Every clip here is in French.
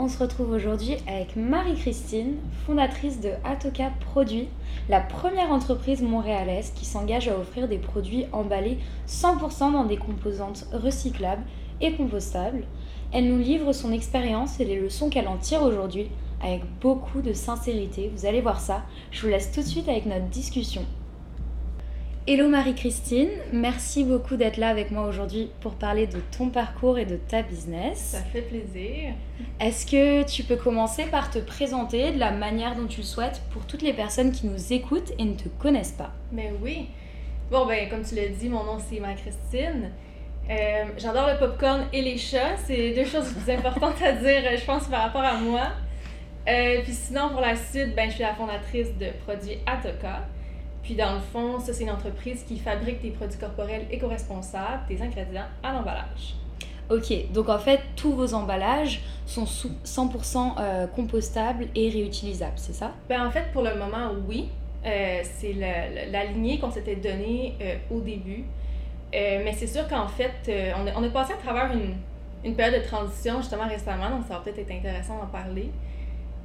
On se retrouve aujourd'hui avec Marie-Christine, fondatrice de Atoka Produits, la première entreprise montréalaise qui s'engage à offrir des produits emballés 100% dans des composantes recyclables et compostables. Elle nous livre son expérience et les leçons qu'elle en tire aujourd'hui avec beaucoup de sincérité. Vous allez voir ça. Je vous laisse tout de suite avec notre discussion. Hello Marie-Christine, merci beaucoup d'être là avec moi aujourd'hui pour parler de ton parcours et de ta business. Ça fait plaisir. Est-ce que tu peux commencer par te présenter de la manière dont tu le souhaites pour toutes les personnes qui nous écoutent et ne te connaissent pas? Ben oui. Bon, ben, comme tu l'as dit, mon nom c'est Marie-Christine. Euh, J'adore le popcorn et les chats. C'est deux choses les plus importantes à dire, je pense, par rapport à moi. Euh, puis sinon, pour la suite, ben, je suis la fondatrice de produits Atoka. Puis dans le fond, ça, c'est une entreprise qui fabrique des produits corporels éco-responsables, des ingrédients à l'emballage. Ok, donc en fait, tous vos emballages sont sous 100% euh, compostables et réutilisables, c'est ça? Ben, en fait, pour le moment, oui. Euh, c'est la, la- lignée qu'on s'était donnée euh, au début. Mais c'est sûr qu'en fait, on, a, on a passé à travers une, une période de transition justement récemment, donc ça va peut-être être intéressant d'en parler.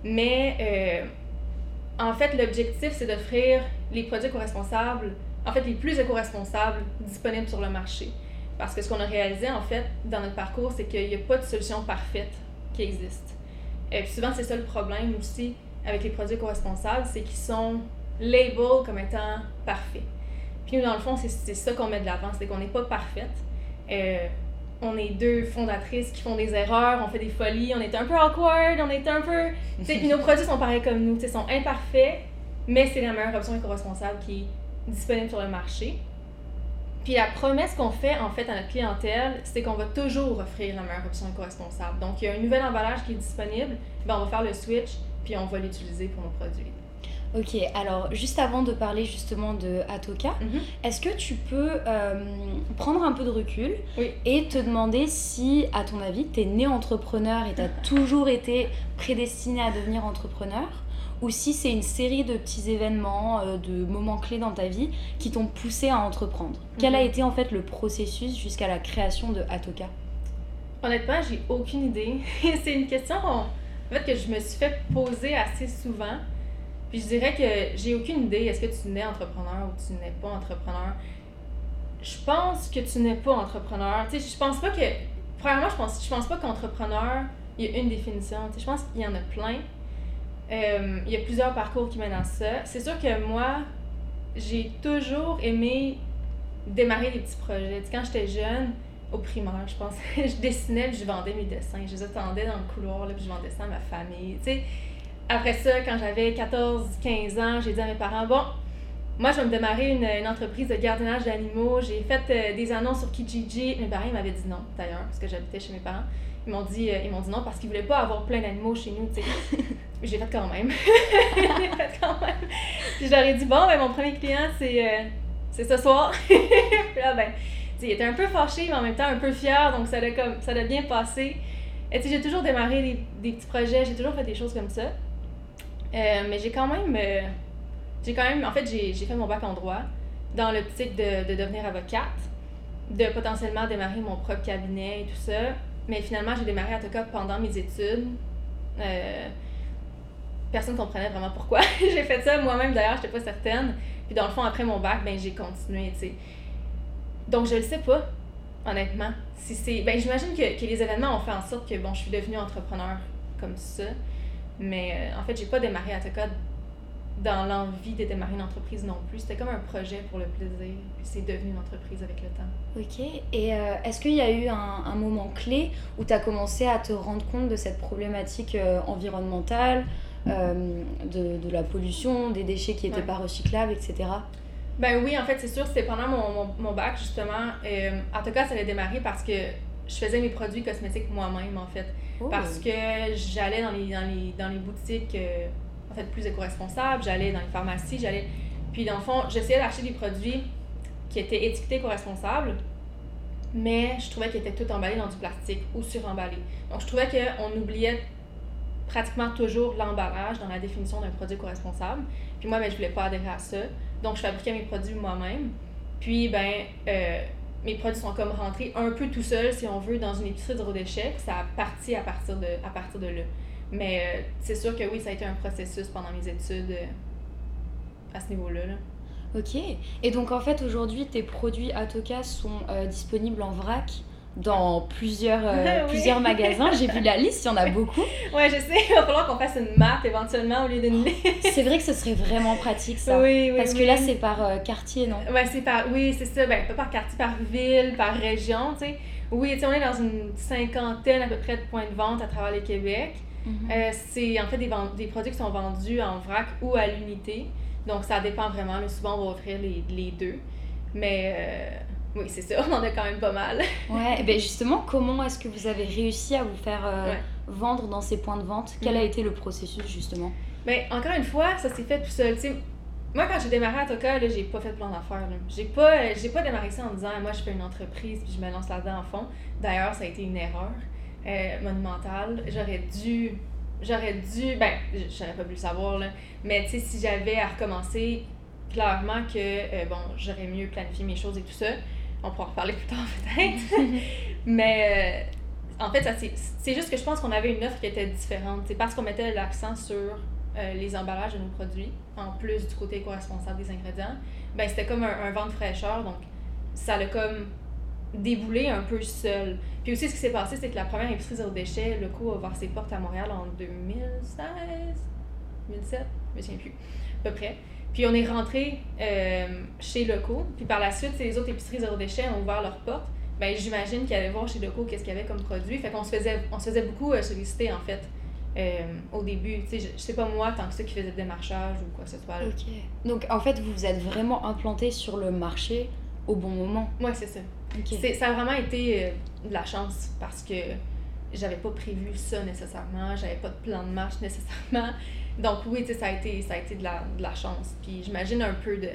Mais euh, en fait, l'objectif, c'est d'offrir les produits éco-responsables, en fait, les plus éco-responsables disponibles sur le marché. Parce que ce qu'on a réalisé, en fait, dans notre parcours, c'est qu'il n'y a pas de solution parfaite qui existe. Et puis souvent, c'est ça le problème aussi avec les produits éco-responsables, c'est qu'ils sont label comme étant parfaits. Puis nous, dans le fond, c'est ça qu'on met de l'avant, c'est qu'on n'est pas parfaite. Euh, on est deux fondatrices qui font des erreurs, on fait des folies, on est un peu awkward, on est un peu... Puis nos produits sont pareils comme nous, sais, sont imparfaits, mais c'est la meilleure option éco-responsable qui est disponible sur le marché. Puis la promesse qu'on fait en fait à notre clientèle, c'est qu'on va toujours offrir la meilleure option éco-responsable. Donc il y a un nouvel emballage qui est disponible, ben, on va faire le switch, puis on va l'utiliser pour nos produits. Ok, alors juste avant de parler justement de Atoka, Mhm. est-ce que tu peux euh, prendre un peu de recul Oui. et te demander si, à ton avis, tu es né entrepreneur et tu as toujours été prédestiné à devenir entrepreneur? Ou si c'est une série de petits événements, euh, de moments clés dans ta vie qui t'ont poussé à entreprendre. Quel a Mhm. été en fait le processus jusqu'à la création de Atoka? Honnêtement, j'ai aucune idée. c'est une question en fait, que je me suis fait poser assez souvent. Puis je dirais que j'ai aucune idée. Est-ce que tu nais entrepreneur ou tu n'es pas entrepreneur? Je pense que tu n'es pas entrepreneur. Tu sais, je pense pas que. Premièrement, je pense, je pense pas qu'entrepreneur, il y a une définition. Tu sais, je pense qu'il y en a plein. Euh, il y a plusieurs parcours qui mènent à ça. C'est sûr que moi, j'ai toujours aimé démarrer des petits projets. Quand j'étais jeune, au primaire, je pense, je dessinais puis je vendais mes dessins. Je les attendais dans le couloir, là, puis je vendais ça à ma famille. Tu après ça, quand j'avais 14-15 ans, j'ai dit à mes parents, bon, moi, je vais me démarrer une, entreprise de gardiennage d'animaux. J'ai fait euh, des annonces sur Kijiji. Mes parents m'avaient dit non, d'ailleurs, parce que j'habitais chez mes parents. Ils m'ont dit, euh, ils m'ont dit non parce qu'ils voulaient pas avoir plein d'animaux chez nous, tu sais. J'ai fait quand même. j'ai fait quand même. Puis je leur ai dit, bon, ben, mon premier client, c'est euh, c'est ce soir. Puis là, ben, il était un peu fâché, mais en même temps un peu fier, donc ça a, comme, ça a bien passé. Et j'ai toujours démarré des, des petits projets, j'ai toujours fait des choses comme ça. Euh, mais j'ai quand même. euh, j'ai quand même. En fait, j'ai j'ai fait mon bac en droit dans l'optique de, de devenir avocate, de potentiellement démarrer mon propre cabinet et tout ça. Mais finalement, j'ai démarré à Toka pendant mes études. Euh, personne ne comprenait vraiment pourquoi j'ai fait ça. Moi-même, d'ailleurs, j'étais pas certaine. Puis dans le fond, après mon bac, ben, j'ai continué, tu. Donc, je le sais pas, honnêtement. Si. Ben, j'imagine que, que les événements ont fait en sorte que, bon, je suis devenue entrepreneur comme ça. Mais euh, en fait, j'ai pas démarré à Toka dans l'envie de démarrer une entreprise non plus. C'était comme un projet pour le plaisir. Puis c'est devenu une entreprise avec le temps. Ok, et euh, est-ce qu'il y a eu un, un moment clé où tu as commencé à te rendre compte de cette problématique euh, environnementale, euh, de, de la pollution, des déchets qui n'étaient Ouais. pas recyclables, etc. Ben oui, en fait, c'est sûr, c'était pendant mon, mon, mon bac, justement. En tout cas, ça a démarré parce que je faisais mes produits cosmétiques moi-même, en fait. Oh. Parce que j'allais dans les, dans les, dans les boutiques, fait, plus éco-responsable. J'allais dans les pharmacies, j'allais. Puis, dans le fond, j'essayais d'acheter des produits qui étaient étiquetés éco-responsables, mais je trouvais qu'ils étaient tout emballés dans du plastique ou suremballés. Donc, je trouvais qu'on oubliait pratiquement toujours l'emballage dans la définition d'un produit éco-responsable. Puis moi, ben, je voulais pas adhérer à ça. Donc, je fabriquais mes produits moi-même. Puis, ben, euh, mes produits sont comme rentrés un peu tout seuls, si on veut, dans une épicerie zéro déchet. Ça a parti à partir de, à partir de là. Mais euh, c'est sûr que oui, ça a été un processus pendant mes études euh, à ce niveau-là. là. Ok. Et donc en fait aujourd'hui tes produits Atoka sont euh, disponibles en vrac dans plusieurs, Oui. plusieurs magasins. J'ai vu la liste, il y en a beaucoup. Ouais, je sais, il va falloir qu'on fasse une map éventuellement au lieu d'une liste. C'est vrai que ce serait vraiment pratique ça. Oui, oui, Parce que là c'est par quartier, non? Ouais, c'est par. Oui, c'est ça. Ben, pas par quartier, par ville, par région, tu sais. Oui, tu sais, on est dans une cinquantaine à peu près de points de vente à travers le Québec. Mhm. Euh, c'est en fait des, vend- des produits qui sont vendus en vrac ou à l'unité. Donc ça dépend vraiment. là. souvent, on va offrir les, les deux. Mais euh, oui, c'est ça. On en a quand même pas mal. Ouais, et ben justement, comment est-ce que vous avez réussi à vous faire euh, Ouais. vendre dans ces points de vente? Quel a Mhm. été le processus justement? Mais encore une fois, ça s'est fait tout seul. Tu sais, moi, quand j'ai démarré à Toka, là, j'ai pas fait de plan d'affaires. là. J'ai pas, j'ai pas démarré ça en disant, moi, je fais une entreprise puis je me lance là-dedans à fond. D'ailleurs, ça a été une erreur euh, monumentale. J'aurais dû, j'aurais dû, ben, j'aurais pas pu le savoir, là. Mais tu sais, si j'avais à recommencer, clairement que, euh, bon, j'aurais mieux planifié mes choses et tout ça. On pourra en reparler plus tard peut-être. Mais euh, en fait, ça, c'est, c'est juste que je pense qu'on avait une offre qui était différente. C'est parce qu'on mettait l'accent sur euh, les emballages de nos produits, en plus du côté éco-responsable des ingrédients, ben c'était comme un, un vent de fraîcheur. Donc, ça l'a comme déboulé un peu seul. Puis aussi, ce qui s'est passé, c'est que la première épicerie zéro déchet, le coup, a ouvert ses portes à Montréal en 2016, 2007, je me souviens plus, à peu près. Puis on est rentré euh, chez Loco, puis par la suite, les autres épiceries zéro déchet ont ouvert leurs portes. Ben, j'imagine qu'ils allaient voir chez Loco qu'est-ce qu'il y avait comme produit. Fait qu'on se faisait, on se faisait beaucoup euh, solliciter, en fait, euh, au début. Tu sais, je, je sais pas moi, tant que ça qui faisait le démarchage ou quoi que ce soit. Donc en fait, vous vous êtes vraiment implanté sur le marché au bon moment. Ouais, c'est ça. Ça a vraiment été euh, de la chance parce que j'avais pas prévu ça nécessairement, j'avais pas de plan de marche nécessairement. Donc oui, ça a été, ça a été de, la, de la chance. Puis j'imagine un peu de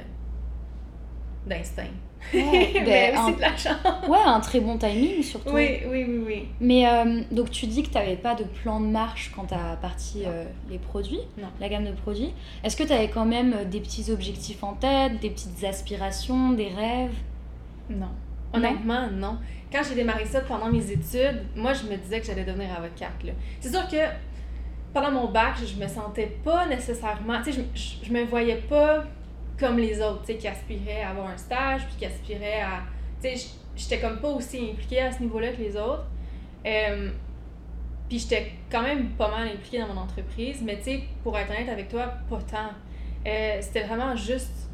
d'instinct. Ouais, Mais ben, aussi un- de la chance. Ouais, un très bon timing surtout. Oui, oui, oui, oui. Mais euh, donc tu dis que tu n'avais pas de plan de marche quand tu as parti euh, les produits, Non. la gamme de produits. Est-ce que tu avais quand même euh, des petits objectifs en tête, des petites aspirations, des rêves? Non. Honnêtement, non. Quand j'ai démarré ça pendant mes études, moi, je me disais que j'allais devenir avocate. C'est sûr que pendant mon bac, je me sentais pas nécessairement. Tu sais, je, je, je me voyais pas comme les autres, tu sais, qui aspiraient à avoir un stage, puis qui aspiraient à. Tu sais, j'étais comme pas aussi impliquée à ce niveau-là que les autres. Euh, puis j'étais quand même pas mal impliquée dans mon entreprise, mais tu sais, pour être honnête avec toi, pas tant. Euh, C'était vraiment juste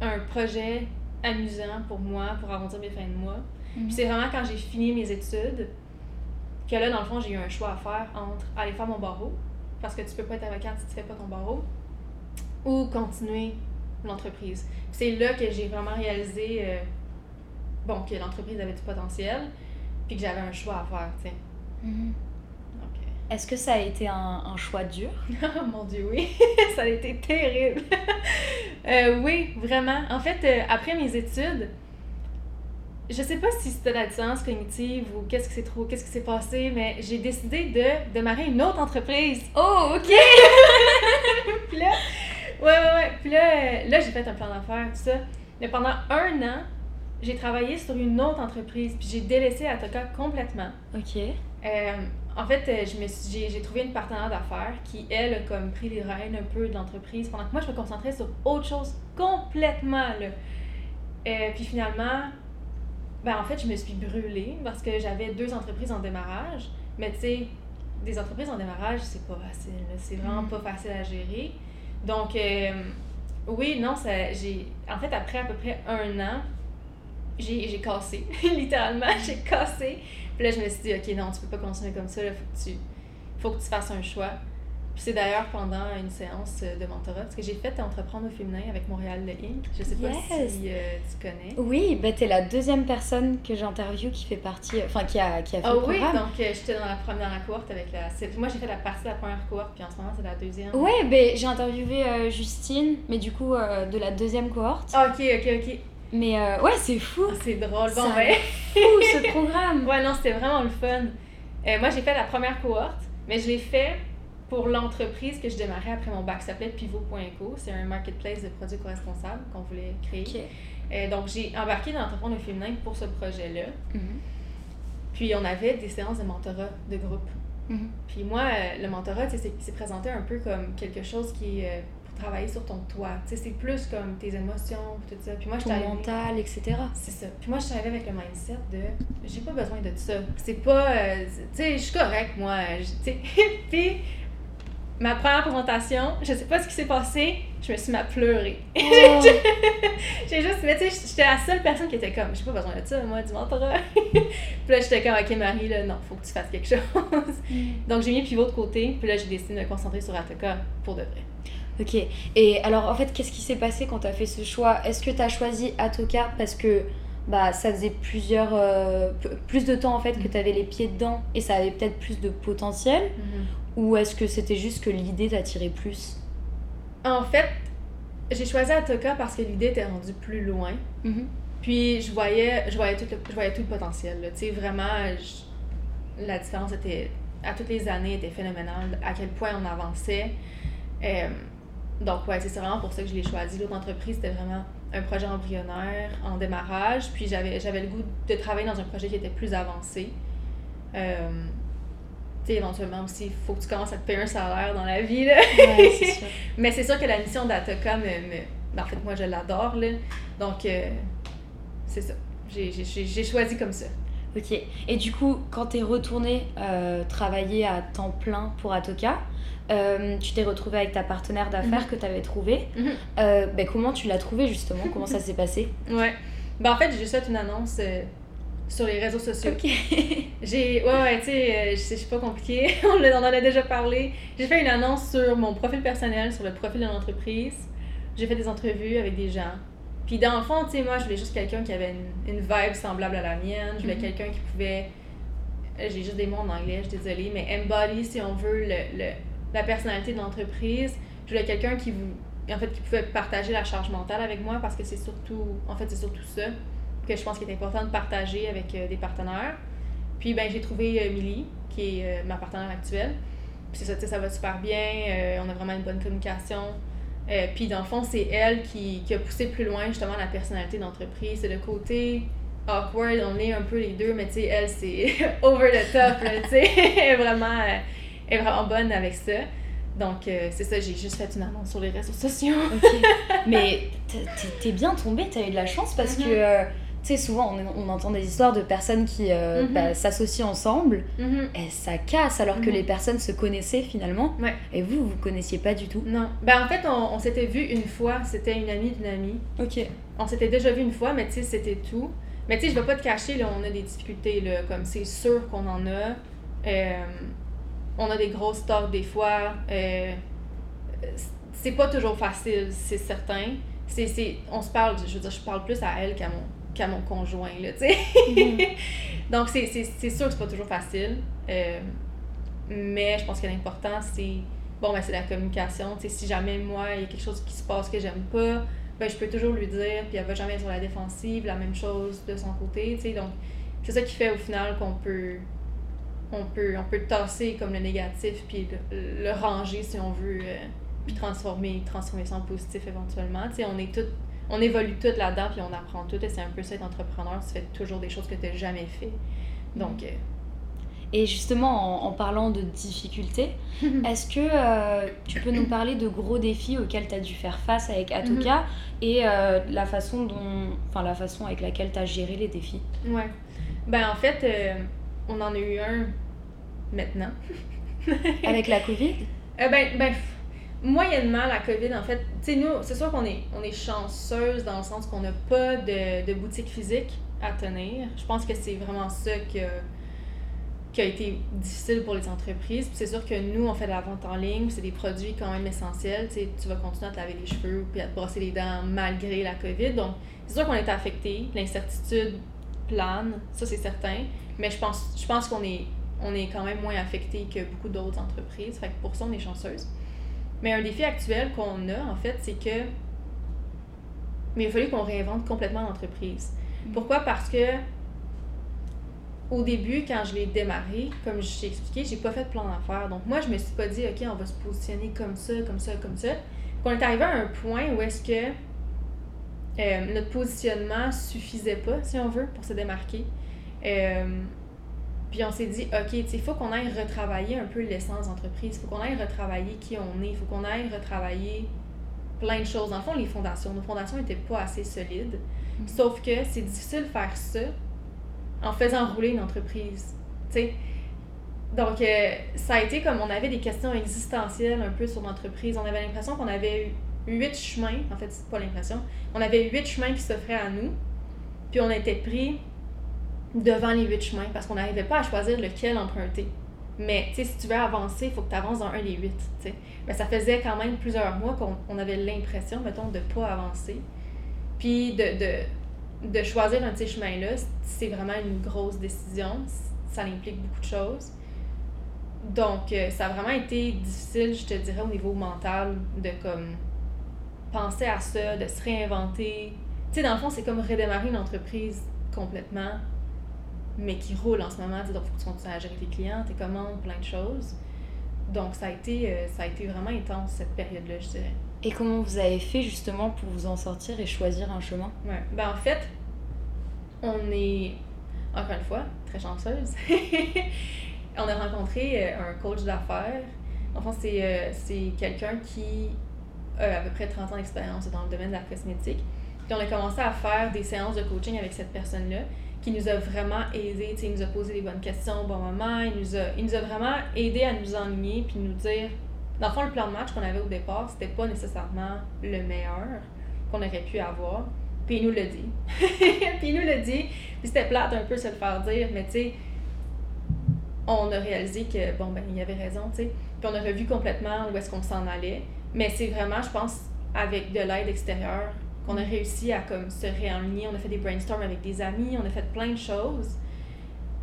un projet amusant pour moi, pour arrondir mes fins de mois. Puis c'est vraiment quand j'ai fini mes études que là, dans le fond, j'ai eu un choix à faire entre aller faire mon barreau, parce que tu peux pas être avocate si tu fais pas ton barreau, ou continuer l'entreprise. C'est là que j'ai vraiment réalisé euh, bon, que l'entreprise avait du potentiel, puis que j'avais un choix à faire, tu sais. Mhm. Donc, Est-ce que ça a été un, un choix dur? Oh mon dieu, oui, ça a été terrible. Euh, oui, vraiment. En fait, euh, après mes études, je sais pas si c'était la dissonance cognitive ou qu'est-ce qui s'est trop, qu'est-ce qui s'est passé, mais j'ai décidé de démarrer une autre entreprise. Oh, ok Puis là, ouais. Puis là, là j'ai fait un plan d'affaires, tout ça. Mais pendant un an, j'ai travaillé sur une autre entreprise, puis j'ai délaissé Atoka complètement. Ok. Euh, en fait, euh, j'ai, trouvé une partenaire d'affaires qui, elle, a comme pris les rênes un peu de l'entreprise pendant que moi, je me concentrais sur autre chose complètement, là. Euh, puis finalement, ben, en fait, je me suis brûlée parce que j'avais deux entreprises en démarrage. Mais tu sais, des entreprises en démarrage, c'est pas facile. C'est vraiment Mm. pas facile à gérer. Donc, euh, oui, non, ça, j'ai... En fait, après à peu près un an, j'ai, j'ai cassé. Littéralement, j'ai cassé. Puis là, je me suis dit, OK, non, tu peux pas continuer comme ça. Il faut, faut que tu fasses un choix. Puis c'est d'ailleurs pendant une séance de mentorat, parce que j'ai fait Entreprendre au féminin avec Montréal Inc. Je sais pas si euh, tu connais. Oui, bah t'es la deuxième personne que j'interview qui fait partie, enfin qui a, qui a fait Ah le oui, programme. donc euh, j'étais dans la première cohorte avec la. Moi j'ai fait la partie de la première cohorte, puis en ce moment c'est la deuxième. Ouais, ben j'ai interviewé euh, Justine, mais du coup euh, de la deuxième cohorte. Ah, ok, ok, ok. Mais euh, ouais, c'est fou, Ah, c'est drôle. Bon, ben. l'air fou ce programme. Ouais, non, c'était vraiment le fun. Euh, moi, j'ai fait la première cohorte, mais je l'ai fait pour l'entreprise que je démarrais après mon bac. Ça s'appelait Pivot.co. C'est un marketplace de produits co-responsables qu'on voulait créer. Euh, donc, j'ai embarqué dans Entreprendre au féminin pour ce projet-là. Mhm. Puis, on avait des séances de mentorat de groupe. Mhm. Puis, moi, euh, le mentorat, tu sais, c'est présenté un peu comme quelque chose qui est euh, pour travailler sur ton toit. Tu sais, c'est plus comme tes émotions, tout ça. Puis, moi, je Ton mental, etc. c'est ça. Puis moi, je suis avec le mindset de j'ai pas besoin de ça. C'est pas. euh, tu sais, je suis correcte, moi. je-. Puis, ma première présentation, je sais pas ce qui s'est passé, je me suis mis à pleurer. Oh. J'ai juste. Mais tu sais, j'étais la seule personne qui était comme j'ai pas besoin de ça, moi, du mentorat. puis là, j'étais comme ok, Marie, là, non, faut que tu fasses quelque chose. Donc, j'ai mis pivot de côté, puis là, j'ai décidé de me concentrer sur Atoka pour de vrai. Ok. Et alors, en fait, qu'est-ce qui s'est passé quand tu as fait ce choix? Est-ce que tu as choisi Atoka parce que bah, ça faisait plusieurs, euh, plus de temps en fait que tu avais les pieds dedans et ça avait peut-être plus de potentiel? Ou est-ce que c'était juste que l'idée t'attirait plus? En fait, j'ai choisi Atoka parce que l'idée était rendue plus loin. Puis je voyais, je voyais, tout, le, je voyais tout le potentiel. Tu sais, vraiment, je- la différence était, à toutes les années, était phénoménale. À quel point on avançait. Euh, donc, ouais, c'est vraiment pour ça que je l'ai choisi. L'autre entreprise, c'était vraiment un projet embryonnaire en démarrage. Puis j'avais le goût de travailler dans un projet qui était plus avancé. Euh, sais, éventuellement aussi, il faut que tu commences à te payer un salaire dans la vie. Là. Ouais, c'est sûr. Mais c'est sûr que la mission d'Atoka me, me- ben, en fait, moi, je l'adore, là. Donc, euh, c'est ça. J'ai- J'ai j'ai- j'ai choisi comme ça. Ok. Et du coup, quand t'es retourné euh, travailler à temps plein pour Atoka, euh, tu t'es retrouvé avec ta partenaire d'affaires que t'avais trouvé. Mhm. Euh, ben, comment tu l'as trouvé justement? Comment ça s'est passé? Ouais. Ben, en fait, j'ai juste fait une annonce euh, sur les réseaux sociaux. Ok. J'ai. Ouais, ouais, tu sais, euh, je suis pas on l'a- on en a déjà parlé. J'ai fait une annonce sur mon profil personnel, sur le profil de l'entreprise. J'ai fait des entrevues avec des gens. Puis dans le fond, tu sais, moi, je voulais juste quelqu'un qui avait une, une vibe semblable à la mienne. Je voulais Mhm. quelqu'un qui pouvait. euh, J'ai juste des mots en anglais, je suis désolée, mais embody, si on veut, le, le- la personnalité de l'entreprise. Je voulais quelqu'un qui vous. En fait, qui pouvait partager la charge mentale avec moi parce que c'est surtout. En fait, c'est surtout ça que je pense qu'il est important de partager avec euh, des partenaires. Puis ben j'ai trouvé euh, Millie, qui est euh, ma partenaire actuelle. Puis c'est ça, ça va super bien, on a vraiment une bonne communication. Puis dans le fond, c'est elle qui, qui a poussé plus loin justement la personnalité d'entreprise. C'est le côté awkward, on est un peu les deux, mais tu sais, elle, c'est over the top, tu sais. elle, est vraiment, elle est vraiment bonne avec ça. Donc euh, c'est ça, j'ai juste fait une annonce sur les réseaux sociaux. Mais t'es- bien tombé, t'as eu de la chance parce que, Mhm. tu sais, souvent on, on entend des histoires de personnes qui euh, Mhm. bah, s'associent ensemble Mhm. et ça casse alors que Mhm. les personnes se connaissaient finalement. Ouais. Et vous, vous connaissiez pas du tout. Non. Ben en fait, on, on s'était vu une fois, c'était une amie d'une amie. Ok. On s'était déjà vu une fois, mais tu sais, c'était tout. Mais tu sais, je vais pas te cacher, là, on a des difficultés, là, comme c'est sûr qu'on en a. Euh, on a des grosses torts des fois. Euh, c'est pas toujours facile, c'est certain. C'est, on se parle, je veux dire, je parle plus à elle qu'à mon, qu'à mon conjoint, là, tu sais. Donc, c'est, sûr que c'est pas toujours facile. Euh, mais je pense que l'important, c'est, bon, ben, c'est la communication. Tu sais, si jamais moi, il y a quelque chose qui se passe que j'aime pas, ben, je peux toujours lui dire, puis elle va jamais être sur la défensive, la même chose de son côté, tu sais. Donc, c'est ça qui fait au final qu'on peut, on peut, on peut tasser comme le négatif, puis le, le ranger si on veut, euh, puis transformer, transformer ça en positif éventuellement. Tu sais, on est toutes, on évolue toutes là-dedans, puis on apprend tout, et c'est un peu ça être entrepreneur, tu fais toujours des choses que tu n'as jamais fait. Donc, euh, Et justement, en, en parlant de difficultés, est-ce que euh, tu peux nous parler de gros défis auxquels tu as dû faire face avec Atoka et euh, la façon dont, enfin la façon avec laquelle tu as géré les défis? Ouais. Ben en fait, euh, on en a eu un maintenant. Avec la Covid? Ben, ben, moyennement, la COVID, en fait, tu sais, nous, c'est sûr qu'on est, on est chanceuse dans le sens qu'on n'a pas de, de boutique physique à tenir. Je pense que c'est vraiment ça que, qui a été difficile pour les entreprises. Puis c'est sûr que nous, on fait de la vente en ligne, c'est des produits quand même essentiels. Tu tu vas continuer à te laver les cheveux puis à te brosser les dents malgré la COVID. Donc, c'est sûr qu'on est affecté. L'incertitude plane, ça c'est certain. Mais je pense, je pense qu'on est, on est quand même moins affecté que beaucoup d'autres entreprises. Fait que pour ça, on est chanceuse. Mais un défi actuel qu'on a, en fait, c'est que. Mais il a fallu qu'on réinvente complètement l'entreprise. Pourquoi? Parce que au début, quand je l'ai démarré, comme je t'ai expliqué, j'ai pas fait de plan d'affaires. Donc moi, je me suis pas dit, OK, on va se positionner comme ça, comme ça, comme ça. On est arrivé à un point où est-ce que euh, notre positionnement suffisait pas, si on veut, pour se démarquer. Euh, puis on s'est dit, OK, il faut qu'on aille retravailler un peu l'essence d'entreprise. Il faut qu'on aille retravailler qui on est. Il faut qu'on aille retravailler plein de choses. Dans le fond, les fondations. Nos fondations n'étaient pas assez solides. Mm. Sauf que c'est difficile de faire ça en faisant rouler une entreprise. sais. Donc, euh, ça a été comme on avait des questions existentielles un peu sur l'entreprise. On avait l'impression qu'on avait eu huit chemins, en fait, c'est pas l'impression, on avait huit chemins qui s'offraient à nous, puis on était pris devant les huit chemins parce qu'on n'arrivait pas à choisir lequel emprunter. Mais, tu sais, si tu veux avancer, il faut que tu avances dans un des huit. Mais ça faisait quand même plusieurs mois qu'on avait l'impression, mettons, de pas avancer. Puis de, de de choisir un de ces chemins-là, c'est vraiment une grosse décision. Ça implique beaucoup de choses. Donc, euh, ça a vraiment été difficile, je te dirais, au niveau mental, de comme penser à ça, de se réinventer. Tu sais, dans le fond, c'est comme redémarrer une entreprise complètement, mais qui roule en ce moment. Donc, il faut que tu continues à gérer tes clients, tes commandes, plein de choses. Donc, ça a été, euh, ça a été vraiment intense, cette période-là, je dirais. Et comment vous avez fait justement pour vous en sortir et choisir un chemin? Ouais. Ben, en fait, on est, encore une fois, très chanceuse. on a rencontré euh, un coach d'affaires. Enfin, c'est, euh, c'est quelqu'un qui a à peu près 30 ans d'expérience dans le domaine de la cosmétique. Puis on a commencé à faire des séances de coaching avec cette personne-là qui nous a vraiment aidé. Il nous a posé les bonnes questions au bon moment. Il nous a, il nous a vraiment aidé à nous enligner puis nous dire dans le fond, le plan de match qu'on avait au départ, c'était pas nécessairement le meilleur qu'on aurait pu avoir. Puis il nous l'a dit. puis il nous l'a dit. Puis c'était plate un peu se le faire dire, mais tu sais, on a réalisé que, bon, ben, il avait raison, tu sais. Puis on a revu complètement où est-ce qu'on s'en allait. Mais c'est vraiment, je pense, avec de l'aide extérieure qu'on a réussi à comme se réaligner. On a fait des brainstorms avec des amis, on a fait plein de choses.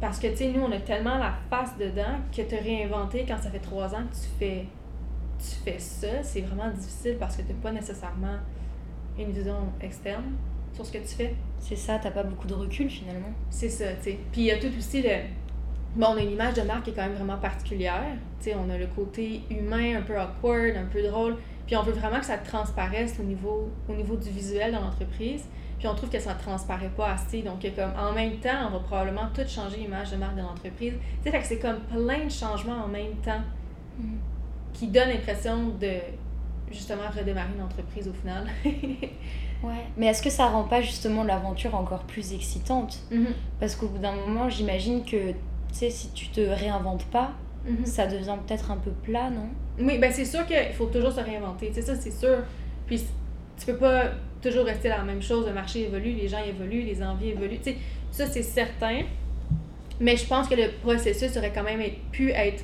Parce que, tu sais, nous, on a tellement la face dedans que te réinventer quand ça fait trois ans que tu fais tu fais ça, c'est vraiment difficile parce que tu n'as pas nécessairement une vision externe sur ce que tu fais. C'est ça, t'as pas beaucoup de recul finalement. C'est ça, tu sais. Puis il y a tout aussi le. Bon, on a une image de marque qui est quand même vraiment particulière. Tu sais, on a le côté humain, un peu awkward, un peu drôle. Puis on veut vraiment que ça transparaisse au niveau, au niveau du visuel dans l'entreprise. Puis on trouve que ça ne transparaît pas assez. Donc, comme, en même temps, on va probablement tout changer l'image de marque de l'entreprise. Tu sais, c'est comme plein de changements en même temps. Mm qui donne l'impression de justement redémarrer une entreprise au final. ouais. Mais est-ce que ça rend pas justement l'aventure encore plus excitante? Mm-hmm. Parce qu'au bout d'un moment, j'imagine que tu sais, si tu te réinventes pas, mm-hmm. ça devient peut-être un peu plat, non? Oui, ben c'est sûr qu'il faut toujours se réinventer. Tu sais, ça, c'est sûr. Puis tu peux pas toujours rester la même chose. Le marché évolue, les gens évoluent, les envies évoluent. Tu sais, ça, c'est certain. Mais je pense que le processus aurait quand même pu être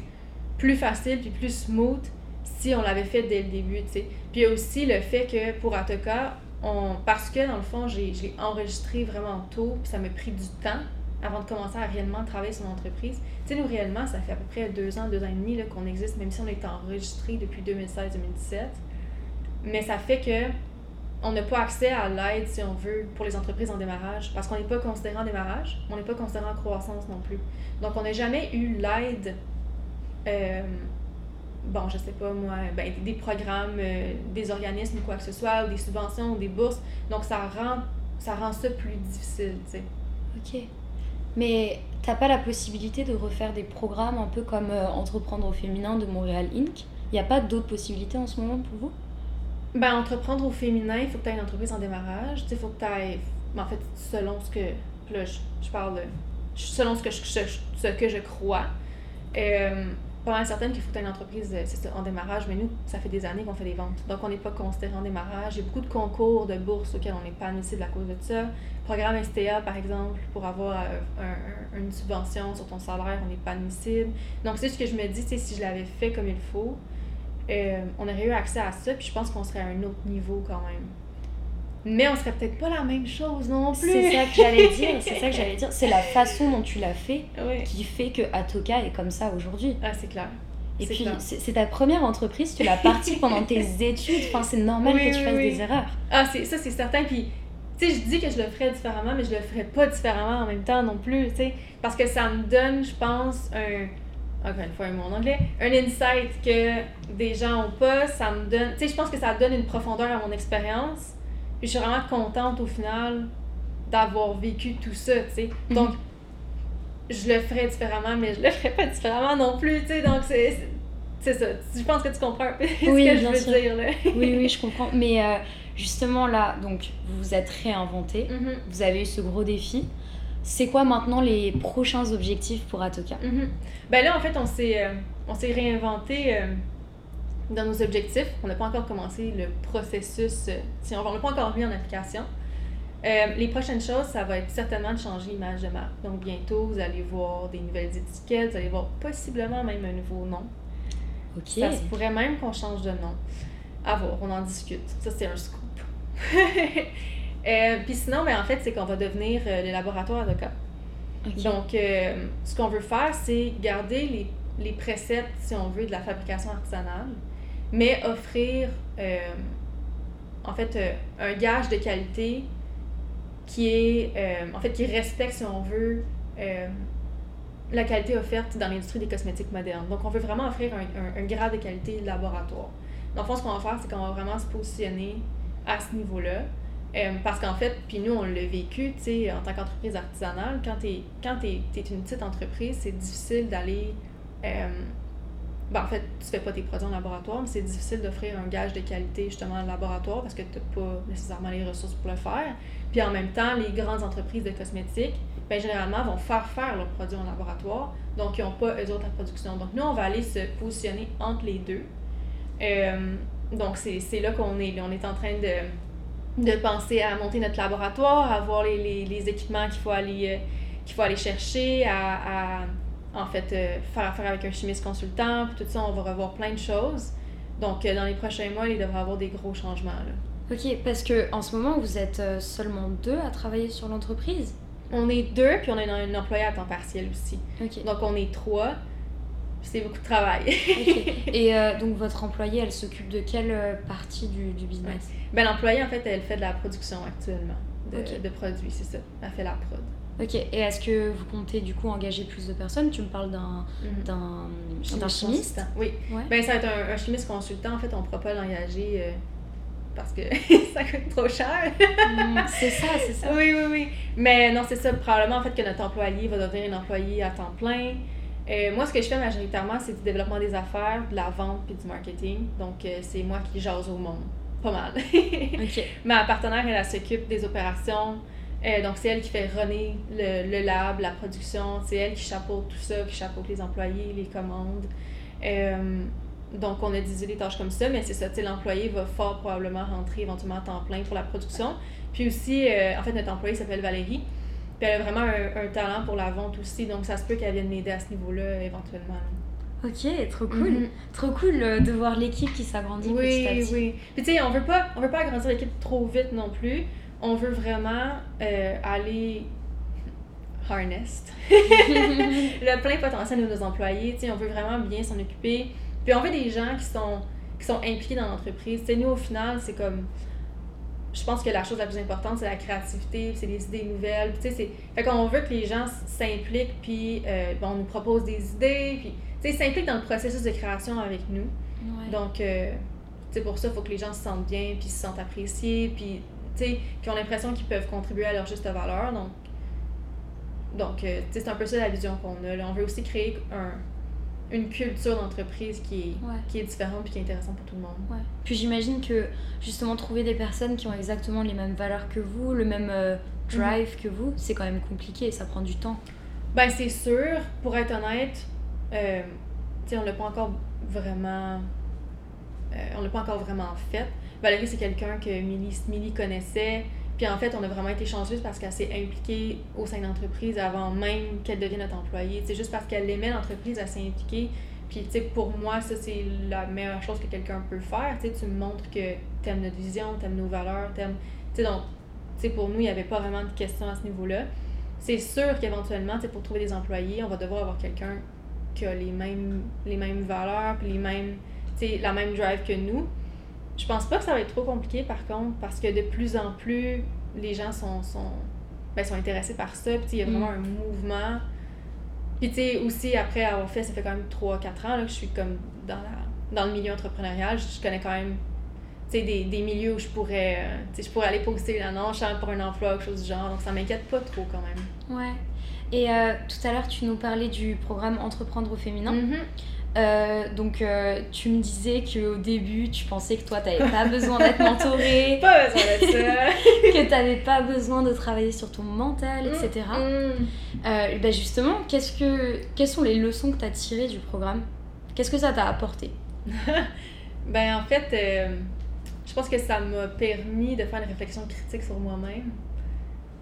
plus facile puis plus smooth si on l'avait fait dès le début, tu sais. Puis il y a aussi le fait que pour Atoka, on, parce que dans le fond, j'ai enregistré vraiment tôt, puis ça m'a pris du temps avant de commencer à réellement travailler sur l'entreprise. Tu sais, nous, réellement, ça fait à peu près deux ans, deux ans et demi qu'on existe, même si on est enregistré depuis 2016-2017. Mais ça fait que on n'a pas accès à l'aide, si on veut, pour les entreprises en démarrage, parce qu'on n'est pas considéré en démarrage, on n'est pas considéré en croissance non plus. Donc, on n'a jamais eu l'aide euh, bon, je sais pas moi, ben, des programmes, euh, des organismes ou quoi que ce soit, ou des subventions ou des bourses. Donc, ça rend ça, rend ça plus difficile, tu sais. Ok. Mais t'as pas la possibilité de refaire des programmes un peu comme euh, Entreprendre au féminin de Montréal Inc. Il n'y a pas d'autres possibilités en ce moment pour vous? Ben, entreprendre au féminin, il faut que tu aies une entreprise en démarrage. Il faut que tu aies. En fait, selon ce que. Là, je, parle de. Selon ce que je, ce que je crois. Euh, pas mal certaine qu'il faut une entreprise euh, en démarrage, mais nous, ça fait des années qu'on fait des ventes. Donc, on n'est pas considéré en démarrage. Il y a beaucoup de concours de bourses auxquels on n'est pas admissible à cause de ça. Programme STA, par exemple, pour avoir euh, un- un- une subvention sur ton salaire, on n'est pas admissible. Donc, c'est ce que je me dis, si je l'avais fait comme il faut, euh, on aurait eu accès à ça, puis je pense qu'on serait à un autre niveau quand même. Mais on serait peut-être pas la même chose non plus. C'est ça que j'allais dire, c'est ça que j'allais dire. C'est la façon dont tu l'as fait qui fait que Atoka est comme ça aujourd'hui. Ah, c'est clair. Et puis, c'est ta première entreprise, tu l'as partie pendant tes études. Enfin, c'est normal Oui, que tu fasses oui. des erreurs. Ah, c'est, ça, c'est certain. Puis, tu sais, je dis que je le ferais différemment, mais je le ferais pas différemment en même temps non plus, tu sais. Parce que ça me donne, je pense, un. Encore une fois, un mot en anglais. Un insight que des gens ont pas. Ça me donne. Tu sais, je pense que ça donne une profondeur à mon expérience. Puis, je suis vraiment contente au final d'avoir vécu tout ça, tu sais. Mhm. Donc, je le ferais différemment, mais je le ferais pas différemment non plus, tu sais. Donc, c'est. c'est- ça. Je pense que tu comprends un peu Oui, ce que je veux sûr. dire, là. Oui, oui, je comprends. Mais euh, justement, là, donc, vous vous êtes réinventé. Mhm. Vous avez eu ce gros défi. C'est quoi maintenant les prochains objectifs pour Atoka? Mhm. Ben là, en fait, on s'est, euh, on s'est réinventé euh, dans nos objectifs. On n'a pas encore commencé le processus, euh, si on ne l'a pas encore mis en application. Euh, les prochaines choses, ça va être certainement de changer l'image de marque. Donc bientôt, vous allez voir des nouvelles étiquettes, vous allez voir possiblement même un nouveau nom. Ok. Ça se pourrait même qu'on change de nom. À voir, on en discute. Ça, c'est un scoop. Euh, Puis sinon, ben, en fait, c'est qu'on va devenir euh, le laboratoire Adoca. Ok. Donc, ce qu'on veut faire, c'est garder les, les préceptes, si on veut, de la fabrication artisanale, mais offrir, euh, en fait, euh, un gage de qualité qui est, euh, en fait, qui respecte, si on veut, la qualité offerte dans l'industrie des cosmétiques modernes. Donc, on veut vraiment offrir un, un, grade de qualité laboratoire. Dans le fond, ce qu'on va faire, c'est qu'on va vraiment se positionner à ce niveau-là. Parce qu'en fait, puis nous, on l'a vécu, tu sais, en tant qu'entreprise artisanale, quand tu es, t'es une petite entreprise, c'est difficile d'aller... ben, en fait, tu fais pas tes produits en laboratoire, mais c'est difficile d'offrir un gage de qualité justement en laboratoire parce que tu n'as pas nécessairement les ressources pour le faire. Puis en même temps, les grandes entreprises de cosmétiques, ben, généralement, vont faire faire leurs produits en laboratoire, donc ils n'ont pas eux autres la production. Donc nous, on va aller se positionner entre les deux. Euh, donc c'est, là qu'on est. On est en train de, de penser à monter notre laboratoire, à voir les, les, équipements qu'il faut aller, euh, faut aller chercher, à, en fait euh, faire affaire avec un chimiste consultant, puis tout ça, on va revoir plein de choses. Donc euh, dans les prochains mois, il devrait y avoir des gros changements. Là. Ok, parce que en ce moment, vous êtes euh, seulement deux à travailler sur l'entreprise? On est deux, puis on a un, un employé à temps partiel aussi. Ok. Donc on est trois. C'est beaucoup de travail. Et euh, donc, votre employée, elle s'occupe de quelle partie du, du business? Ben, l'employée, en fait, elle fait de la production actuellement de, de produits, c'est ça. Elle fait la prod. Ok. Et est-ce que vous comptez du coup engager plus de personnes? Tu me parles d'un Mhm. Chimiste. Oui. Ouais. Ben, ça va être un, un chimiste consultant. En fait, on ne pourra pas l'engager euh, parce que ça coûte trop cher. Hmm, c'est ça, c'est ça. oui, oui, oui. Mais non, c'est ça. Probablement, en fait, que notre employé va devenir un employé à temps plein. Euh, moi, ce que je fais majoritairement, c'est du développement des affaires, de la vente puis du marketing. Donc, euh, c'est moi qui jase au monde. Pas mal. Ok. Ma partenaire, elle, elle s'occupe des opérations. Euh, donc, c'est elle qui fait runner le, le lab, la production. C'est elle qui chapeaute tout ça, qui chapeaute les employés, les commandes. Euh, donc, on a divisé les tâches comme ça, mais c'est ça, tu sais, l'employé va fort probablement rentrer éventuellement à temps plein pour la production. Puis aussi, euh, en fait, notre employée s'appelle Valérie. Puis elle a vraiment un, un talent pour la vente aussi, donc ça se peut qu'elle vienne m'aider à ce niveau-là éventuellement. Ok, trop cool. Mhm. Trop cool de voir l'équipe qui s'agrandit petit à Oui, petit. oui. Puis tu sais, on veut pas, on veut pas agrandir l'équipe trop vite non plus. On veut vraiment euh, aller harness le plein potentiel de nos employés. On veut vraiment bien s'en occuper. Puis on veut des gens qui sont qui sont impliqués dans l'entreprise. Nous au final, c'est comme je pense que la chose la plus importante, c'est la créativité, c'est les idées nouvelles. Fait qu'on veut que les gens s'impliquent, puis euh, on nous propose des idées, puis sais, s'impliquent dans le processus de création avec nous. Ouais. Donc, euh, pour ça, il faut que les gens se sentent bien, puis se sentent appréciés, puis, qu'ils ont l'impression qu'ils peuvent contribuer à leur juste valeur. Donc, donc euh, c'est un peu ça la vision qu'on a. Là. On veut aussi créer un, une culture d'entreprise qui est, Ouais. qui est différente puis qui est intéressante pour tout le monde. Ouais. Puis j'imagine que justement trouver des personnes qui ont exactement les mêmes valeurs que vous, le même euh, drive que vous, c'est quand même compliqué, ça prend du temps. Ben, c'est sûr, pour être honnête, euh, on l'a pas encore vraiment. Euh, on l'a pas encore vraiment fait. Valérie, c'est quelqu'un que Millie, Millie connaissait. Puis en fait, on a vraiment été chanceuse parce qu'elle s'est impliquée au sein de l'entreprise avant même qu'elle devienne notre employée. C'est juste parce qu'elle aimait l'entreprise, elle s'est impliquée. Puis tu sais, pour moi, ça c'est la meilleure chose que quelqu'un peut faire. Tu sais, montres que t'aimes notre vision, t'aimes nos valeurs, t'aimes. Tu sais, donc, tu pour nous, il n'y avait pas vraiment de questions à ce niveau-là. C'est sûr qu'éventuellement, tu sais, pour trouver des employés, on va devoir avoir quelqu'un qui a les mêmes, les mêmes valeurs, puis les mêmes, la même drive que nous. Je pense pas que ça va être trop compliqué par contre, parce que de plus en plus, les gens sont, sont, ben, sont intéressés par ça, puis il y a vraiment un mouvement. Puis tu sais, aussi, après avoir fait, ça fait quand même 3-4 ans là, que je suis comme dans, la, dans le milieu entrepreneurial, je, je connais quand même tu sais, des, des milieux où je pourrais, euh, je pourrais aller poster suis pour un emploi, quelque chose du genre, donc ça m'inquiète pas trop quand même. Ouais. Et euh, tout à l'heure, tu nous parlais du programme Entreprendre au féminin. Mhm. Euh, donc, euh, tu me disais qu'au début, tu pensais que toi, tu n'avais pas besoin d'être mentorée, Pas besoin que tu n'avais pas besoin de travailler sur ton mental, etc. Mm. Euh, ben justement, qu'est-ce que, quelles sont les leçons que tu as tirées du programme? Qu'est-ce que ça t'a apporté? Ben, en fait, euh, je pense que ça m'a permis de faire une réflexion critique sur moi-même.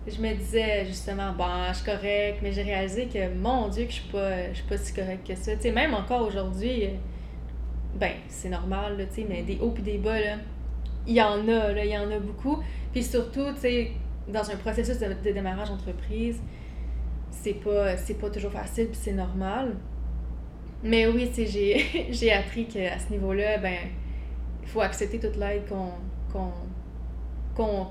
Je me disais justement, bon, je suis correcte, mais j'ai réalisé que, mon Dieu, que je suis pas, suis pas si correcte que ça. Même encore aujourd'hui, euh, ben, c'est normal, là, mais des hauts puis des bas, là, il y en a, là, il y en a beaucoup. Puis surtout, tu dans un processus de, de démarrage d'entreprise, c'est pas, c'est pas toujours facile, puis c'est normal. Mais oui, j'ai, appris qu'à ce niveau-là, ben, il faut accepter toute l'aide qu'on, qu'on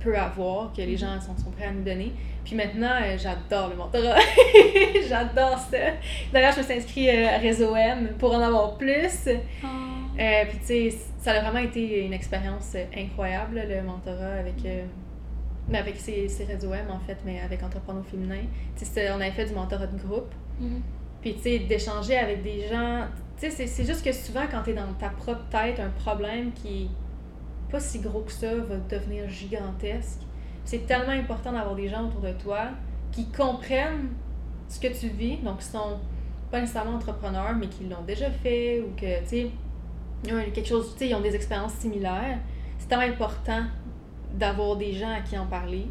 peut avoir, que les gens sont, sont prêts à nous donner. Puis maintenant, euh, j'adore le mentorat. j'adore ça. D'ailleurs, je me suis inscrite euh, à Réseau M pour en avoir plus. Euh, puis tu sais, ça a vraiment été une expérience incroyable, le mentorat avec, euh, mais avec ces, ces réseaux M en fait, mais avec Entrepreneurs féminin. Tu sais, c'était- on avait fait du mentorat de groupe. Mhm. Puis tu sais, d'échanger avec des gens. Tu sais, c'est- c'est juste que souvent, quand tu es dans ta propre tête, un problème qui pas si gros que ça va devenir gigantesque. C'est tellement important d'avoir des gens autour de toi qui comprennent ce que tu vis, donc qui sont pas nécessairement entrepreneurs, mais qui l'ont déjà fait ou que, tu sais, ont quelque chose, ils ont des expériences similaires. C'est tellement important d'avoir des gens à qui en parler.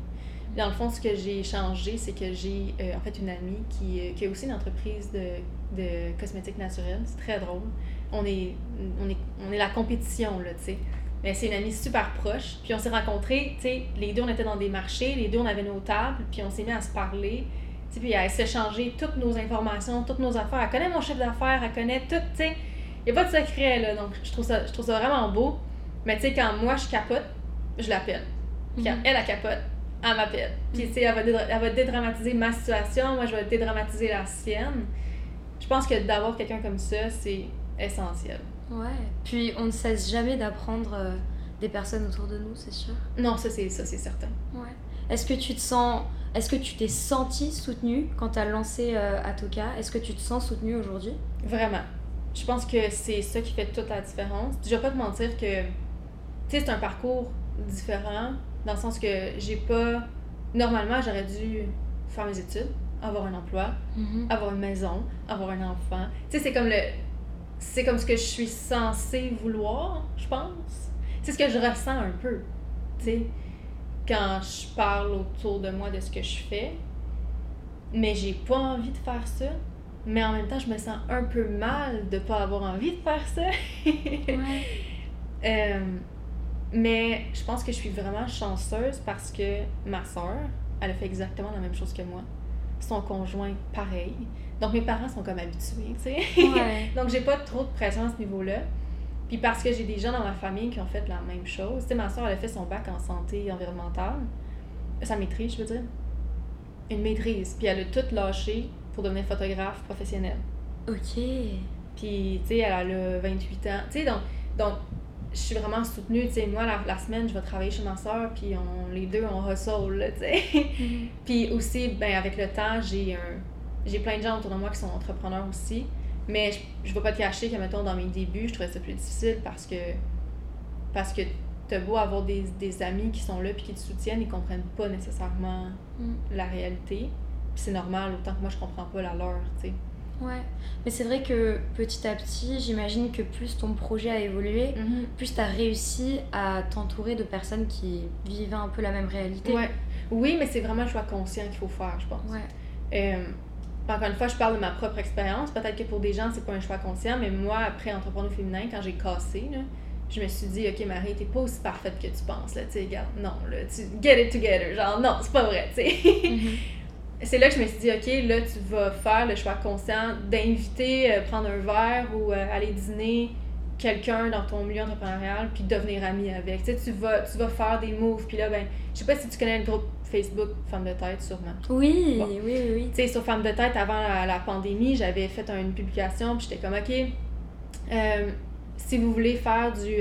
Dans le fond, ce que j'ai changé, c'est que j'ai euh, en fait une amie qui, euh, qui a aussi une entreprise de, de cosmétiques naturels. C'est très drôle. On est, on est, on est la compétition, là, tu sais. Mais c'est une amie super proche. Puis on s'est rencontrés, tu sais, les deux, on était dans des marchés, les deux, on avait nos tables, puis on s'est mis à se parler. Tu sais, puis à s'échanger toutes nos informations, toutes nos affaires. Elle connaît mon chef d'affaires, elle connaît tout, tu sais. Il n'y a pas de secret, là. Donc, je trouve ça, je trouve ça vraiment beau. Mais tu sais, quand moi, je capote, je l'appelle. Puis quand Mhm. elle, elle capote, elle m'appelle. Puis tu sais, elle, elle va dédramatiser ma situation, moi, je vais dédramatiser la sienne. Je pense que d'avoir quelqu'un comme ça, c'est essentiel. Ouais. Puis, on ne cesse jamais d'apprendre euh, des personnes autour de nous, c'est sûr. Non, ça, c'est ça, c'est certain. Ouais. Est-ce que tu te sens. Est-ce que tu t'es senti soutenue quand tu as lancé euh, Atoka? Est-ce que tu te sens soutenue aujourd'hui? Vraiment. Je pense que c'est ça qui fait toute la différence. Je vais pas te mentir que, tu sais, c'est un parcours différent, dans le sens que j'ai pas. Normalement, j'aurais dû faire mes études, avoir un emploi, avoir une maison, avoir un enfant. Tu sais, c'est comme le. C'est comme ce que je suis censée vouloir, je pense. C'est ce que je ressens un peu. Tu sais, quand je parle autour de moi de ce que je fais. Mais j'ai pas envie de faire ça. Mais en même temps, je me sens un peu mal de pas avoir envie de faire ça. Ouais. Euh, mais je pense que je suis vraiment chanceuse parce que ma soeur, elle a fait exactement la même chose que moi. Son conjoint, pareil. Donc mes parents sont comme habitués, tu sais. Ouais. Donc j'ai pas trop de pression à ce niveau-là. Puis parce que j'ai des gens dans ma famille qui ont fait la même chose. Tu sais, ma soeur, elle a fait son bac en santé environnementale. Sa maîtrise, je veux dire. Une maîtrise. Puis elle a tout lâché pour devenir photographe professionnelle. Ok. Puis, tu sais, elle a 28 ans. Tu sais, donc, donc, je suis vraiment soutenue. Tu sais, moi, la, la semaine, je vais travailler chez ma soeur, puis on, les deux, on hustle, tu sais. puis aussi, ben, avec le temps, j'ai un... J'ai plein de gens autour de moi qui sont entrepreneurs aussi. Mais je, je vais pas te cacher que, mettons, dans mes débuts, je trouvais ça plus difficile parce que... Parce que t'as beau avoir des, des amis qui sont là puis qui te soutiennent, ils comprennent pas nécessairement Mm. la réalité. Puis c'est normal, autant que moi, je comprends pas la leur, tu sais. Ouais, mais c'est vrai que petit à petit, j'imagine que plus ton projet a évolué, plus tu as réussi à t'entourer de personnes qui vivaient un peu la même réalité. Ouais. Oui, mais c'est vraiment un choix conscient qu'il faut faire, je pense. Ouais. Euh, encore une fois, je parle de ma propre expérience. Peut-être que pour des gens, c'est pas un choix conscient, mais moi, après Entrepreneur féminin, quand j'ai cassé, là, je me suis dit, OK, Marie, t'es pas aussi parfaite que tu penses, là, tu sais, regarde, non, là, tu get it together, genre, non, c'est pas vrai, tu sais. Mhm. c'est là que je me suis dit, OK, là, tu vas faire le choix conscient d'inviter, euh, prendre un verre ou euh, aller dîner quelqu'un dans ton milieu entrepreneurial puis devenir ami avec. Tu sais, tu vas, tu vas faire des moves. Puis là, ben, je sais pas si tu connais le groupe Facebook Femmes de tête, sûrement. Oui, Bon. oui, oui. Tu sais, sur Femmes de tête, avant la, la pandémie, j'avais fait une publication, puis j'étais comme, OK, euh, si vous voulez faire du.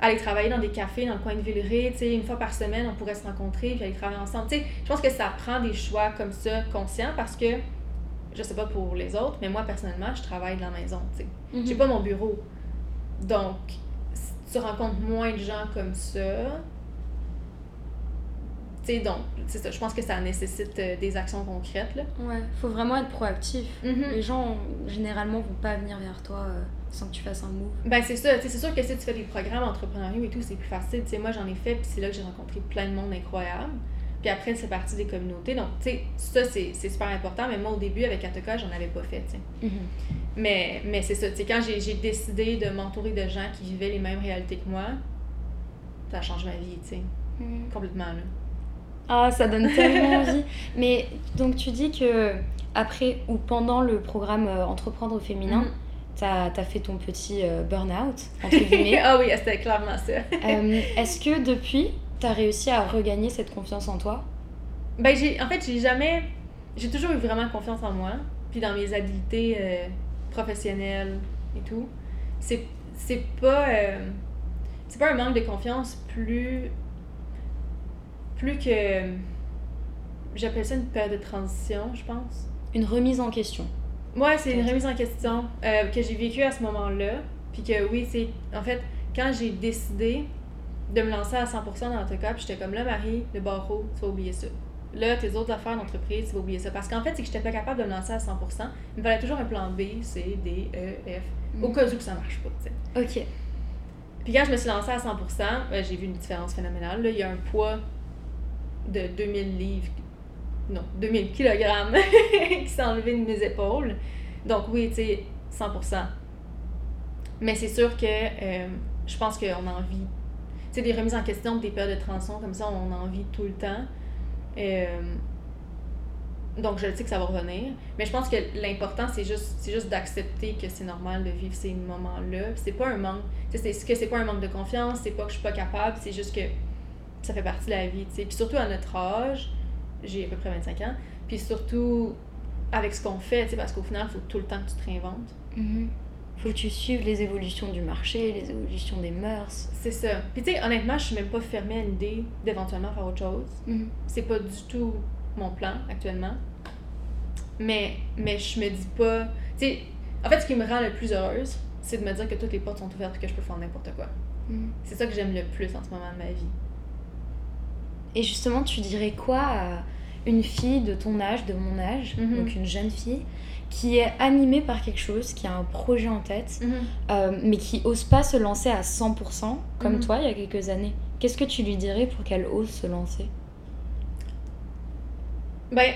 Aller travailler dans des cafés dans le coin de Villeray, tu sais, une fois par semaine, on pourrait se rencontrer, puis aller travailler ensemble. Tu sais, je pense que ça prend des choix comme ça, conscients, parce que, je sais pas pour les autres, mais moi, personnellement, je travaille de la maison, tu sais. Mhm. J'ai pas mon bureau. Donc, si tu rencontres moins de gens comme ça, tu sais, donc, c'est ça, je pense que ça nécessite euh, des actions concrètes, là. Ouais, faut vraiment être proactif. Mhm. Les gens, généralement, vont pas venir vers toi euh, sans que tu fasses un move. Ben c'est ça, c'est sûr que si tu fais des programmes entrepreneuriaux et tout, c'est plus facile. Tu sais, moi j'en ai fait, puis c'est là que j'ai rencontré plein de monde incroyable. Puis après, c'est parti des communautés. Donc, tu sais, ça c'est super important, mais moi au début avec Atoka, j'en avais pas fait, tu sais. Mais, mais c'est ça, tu sais, quand j'ai décidé de m'entourer de gens qui vivaient les mêmes réalités que moi, ça change ma vie, tu sais, complètement là. Ah, ça donne tellement envie. Mais donc tu dis que après ou pendant le programme euh, Entreprendre au féminin, Mhm. T'as as fait ton petit euh, burn-out, entre guillemets. ah oui, c'était clairement ça. Euh, Est-ce que depuis, t'as réussi à regagner cette confiance en toi? Ben, j'ai, en fait, j'ai jamais. J'ai toujours eu vraiment confiance en moi, puis dans mes habiletés euh, professionnelles et tout. C'est, pas. c'est pas un manque de confiance plus. Plus que. J'appelle ça une période de transition, je pense. Une remise en question. Ouais, c'est une remise en question euh, que j'ai vécue à ce moment-là. Puis que oui, c'est. En fait, quand j'ai décidé de me lancer à 100% dans puis j'étais comme là, Marie, le barreau, tu vas oublier ça. Là, tes autres affaires d'entreprise, tu vas oublier ça. Parce qu'en fait, c'est que j'étais pas capable de me lancer à 100%. Il me fallait toujours un plan B, C, D, E, F. Au cas où que ça marche pas, tu sais. Ok. Puis quand je me suis lancée à 100%, euh, j'ai vu une différence phénoménale. Là, il y a un poids de 2000 livres, non, 2000 kilogrammes qui s'est enlevé de mes épaules. Donc oui, tu sais, 100%. Mais c'est sûr que euh, je pense qu'on a envie, tu des remises en question, des périodes de transition comme ça, on a envie tout le temps. Euh, donc je sais que ça va revenir. Mais je pense que l'important, c'est juste, d'accepter que c'est normal de vivre ces moments-là. C'est pas un manque. C'est que c'est pas un manque de confiance, c'est pas que je suis pas capable, c'est juste que ça fait partie de la vie. sais. Puis surtout à notre âge, j'ai à peu près 25 ans, puis surtout avec ce qu'on fait, tu sais, parce qu'au final, il faut tout le temps que tu te réinventes. Mhm. Faut que tu suives les évolutions du marché, les évolutions des mœurs. C'est ça. Puis tu sais, honnêtement, je suis même pas fermée à l'idée d'éventuellement faire autre chose. Mhm. C'est pas du tout mon plan actuellement. Mais, mais je me dis pas. Tu sais, en fait, ce qui me rend le plus heureuse, c'est de me dire que toutes les portes sont ouvertes et que je peux faire n'importe quoi. Mhm. C'est ça que j'aime le plus en ce moment de ma vie. Et justement, tu dirais quoi à une fille de ton âge, de mon âge, Mhm. donc une jeune fille, qui est animée par quelque chose, qui a un projet en tête, euh, mais qui ose pas se lancer à 100%, comme Mhm. toi il y a quelques années? Qu'est-ce que tu lui dirais pour qu'elle ose se lancer? Ben,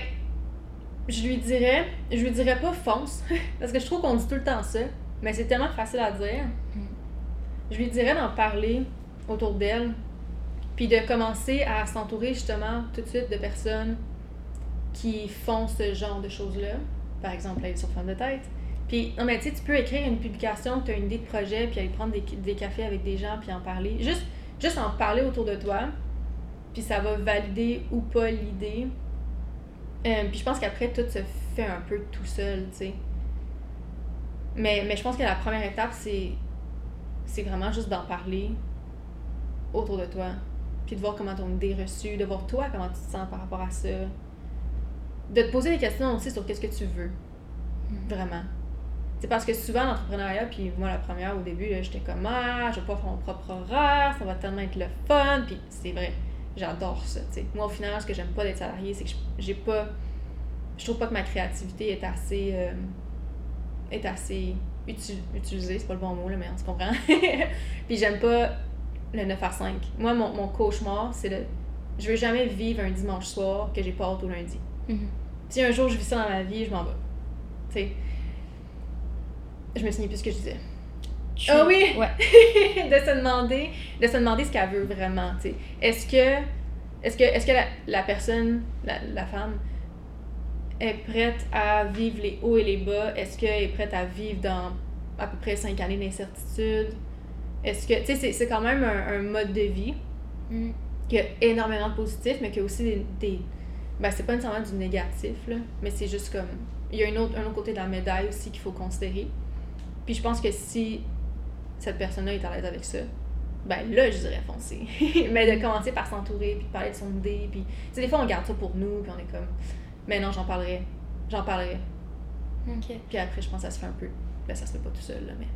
je lui dirais, je lui dirais pas fonce, parce que je trouve qu'on dit tout le temps ça, mais c'est tellement facile à dire. Je lui dirais d'en parler autour d'elle, puis de commencer à s'entourer justement tout de suite de personnes qui font ce genre de choses-là. Par exemple, aller sur Femme de tête. Puis, non, mais tu sais, tu peux écrire une publication, tu as une idée de projet, puis aller prendre des, des cafés avec des gens, puis en parler. Juste, juste en parler autour de toi, puis ça va valider ou pas l'idée. Euh, puis je pense qu'après, tout se fait un peu tout seul, tu sais. Mais, mais je pense que la première étape, c'est, c'est vraiment juste d'en parler autour de toi. Puis de voir comment ton idée est reçue, de voir toi comment tu te sens par rapport à ça. De te poser des questions aussi sur qu'est-ce que tu veux. Vraiment. C'est parce que souvent, l'entrepreneuriat, puis moi, la première, au début, j'étais comme Ah, je vais pas faire mon propre horaire, ça va tellement être le fun. Puis c'est vrai, j'adore ça. Moi, au final, ce que j'aime pas d'être salarié, c'est que j'ai pas. Je trouve pas que ma créativité est assez. euh, est assez uti- utilisé, c'est pas le bon mot, là, mais on se comprend. puis j'aime pas le 9 à 5. Moi, mon, mon cauchemar, c'est le. Je veux jamais vivre un dimanche soir que j'ai pas hâte au lundi. Mhm. Si un jour je vis ça dans ma vie, je m'en vais. Tu sais. Je me souviens plus ce que je disais. Ah oui! Ouais. de se demander de se demander ce qu'elle veut vraiment tu sais est-ce que est-ce que est-ce que la, la personne la, la femme est prête à vivre les hauts et les bas? Est-ce qu'elle est prête à vivre dans à peu près cinq années d'incertitude? Est-ce que tu sais c'est, c'est quand même un, un mode de vie Mhm. qui a énormément de positifs mais qui a aussi des, des ben c'est pas nécessairement du négatif là mais c'est juste comme il y a une autre, un autre côté de la médaille aussi qu'il faut considérer puis je pense que si cette personne-là est à l'aise avec ça, ben là, je dirais foncer. mais de commencer par s'entourer, puis parler de son idée, puis... Tu sais, des fois, on garde ça pour nous, puis on est comme... Mais non, j'en parlerai. J'en parlerai. Ok. Puis après, je pense que ça se fait un peu. Ben, ça se fait pas tout seul, là, mais...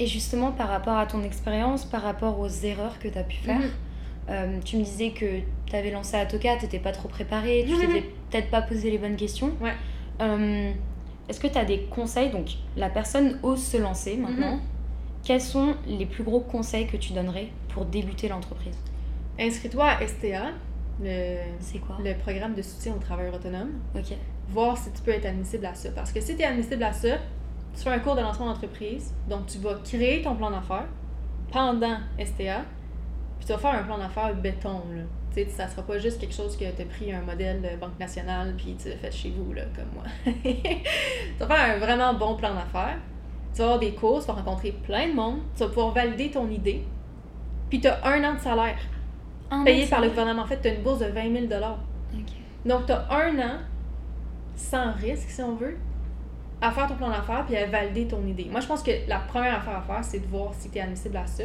Et justement, par rapport à ton expérience, par rapport aux erreurs que tu as pu faire, Mhm. euh, tu me disais que tu avais lancé Atoka, tu n'étais pas trop préparée, tu t'étais peut-être pas posé les bonnes questions. Ouais. Euh, Est-ce que tu as des conseils Donc, la personne ose se lancer maintenant. Mhm. Quels sont les plus gros conseils que tu donnerais pour débuter l'entreprise? Inscris-toi à STA, le, quoi? le programme de soutien aux travailleurs autonomes. Ok. voir si tu peux être admissible à ça. Parce que si tu es admissible à ça, tu fais un cours de lancement d'entreprise, donc tu vas créer ton plan d'affaires pendant STA, puis tu vas faire un plan d'affaires béton. Là. Tu sais, ça sera pas juste quelque chose que tu as pris un modèle de Banque nationale puis tu l'as fait chez vous, là, comme moi. tu vas faire un vraiment bon plan d'affaires. Tu vas avoir des cours, tu vas rencontrer plein de monde, tu vas pouvoir valider ton idée, puis tu as un an de salaire Un payé par le gouvernement. En fait, tu as une bourse de 20 000 Ok. donc, tu as un an, sans risque, si on veut, à faire ton plan d'affaires puis à valider ton idée. Moi, je pense que la première affaire à faire, c'est de voir si tu es admissible à ça,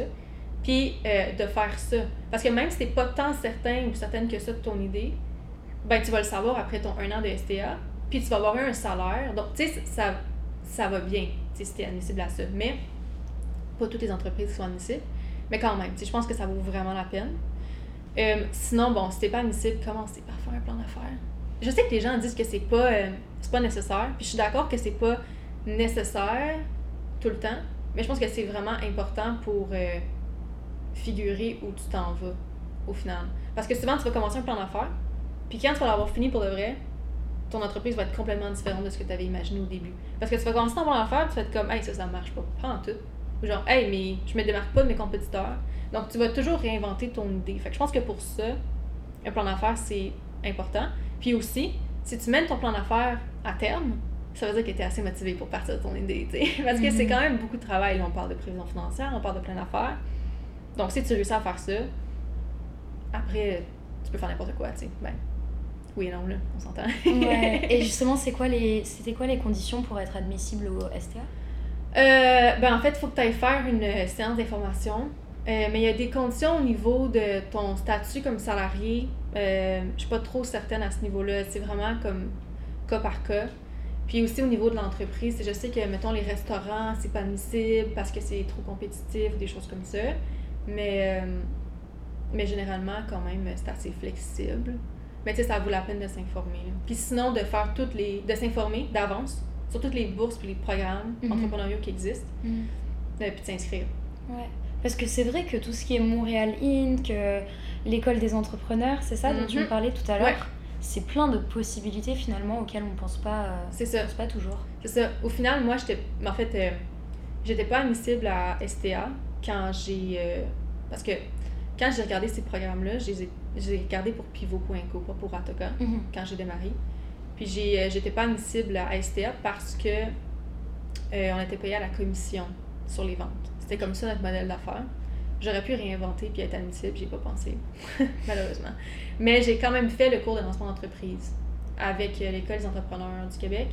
puis euh, de faire ça. Parce que même si tu pas tant certain ou certaine que ça de ton idée, ben tu vas le savoir après ton un an de STA, puis tu vas avoir eu un salaire. Donc, tu sais, ça, ça va bien, si tu es admissible à ça. Mais, pas toutes les entreprises sont admissibles, mais quand même, je pense que ça vaut vraiment la peine. Euh, sinon, bon, si t'es pas admissible, commencez par faire un plan d'affaires? Je sais que les gens disent que c'est pas, euh, c'est pas nécessaire, puis je suis d'accord que c'est pas nécessaire tout le temps, mais je pense que c'est vraiment important pour euh, figurer où tu t'en vas au final. Parce que souvent, tu vas commencer un plan d'affaires, puis quand tu vas l'avoir fini pour de vrai, ton entreprise va être complètement différente de ce que tu avais imaginé au début. Parce que tu vas commencer ton plan d'affaires, tu vas être comme, hey, ça, ça marche pas, pas en tout. Ou genre, hey, mais je me démarque pas de mes compétiteurs. Donc, tu vas toujours réinventer ton idée. Fait que je pense que pour ça, un plan d'affaires, c'est important. Puis aussi, si tu mènes ton plan d'affaires à terme, ça veut dire que tu es assez motivé pour partir de ton idée. Parce que c'est quand même beaucoup de travail. Là, on parle de prévision financière, on parle de plein d'affaires. Donc, si tu réussis à faire ça, après, tu peux faire n'importe quoi, tu sais. Ben, oui et non, là, on s'entend. Ouais. Et justement, c'est quoi les, c'était quoi les conditions pour être admissible au STA Euh, ben en fait, il faut que tu ailles faire une séance d'information. Euh, mais il y a des conditions au niveau de ton statut comme salarié. Euh, je suis pas trop certaine à ce niveau-là. C'est vraiment comme cas par cas. Puis aussi au niveau de l'entreprise, je sais que, mettons, les restaurants, c'est pas admissible parce que c'est trop compétitif, des choses comme ça. Mais, euh, mais généralement, quand même, c'est assez flexible. Mais tu sais, ça vaut la peine de s'informer. Puis sinon, de faire toutes les. de s'informer d'avance sur toutes les bourses puis les programmes Mhm. entrepreneuriaux qui existent, euh, puis de s'inscrire. Ouais. Parce que c'est vrai que tout ce qui est Montréal Inc., l'école des entrepreneurs, c'est ça dont tu me Mhm. parlais tout à l'heure Ouais. C'est plein de possibilités finalement auxquelles on pense pas, euh, C'est ça. pense pas toujours. C'est ça. Au final, moi, j'étais. En fait, euh, j'étais pas admissible à STA quand j'ai. euh, parce que quand j'ai regardé ces programmes-là, je les ai, je les ai regardés pour Pivot.co, pas pour Atoka, quand j'ai démarré. Puis j'ai, euh, j'étais pas admissible à STA parce que euh, on était payé à la commission sur les ventes. C'était comme ça notre modèle d'affaires. J'aurais pu réinventer puis être admissible, j'ai pas pensé, malheureusement. Mais j'ai quand même fait le cours de lancement d'entreprise avec euh, l'École des entrepreneurs du Québec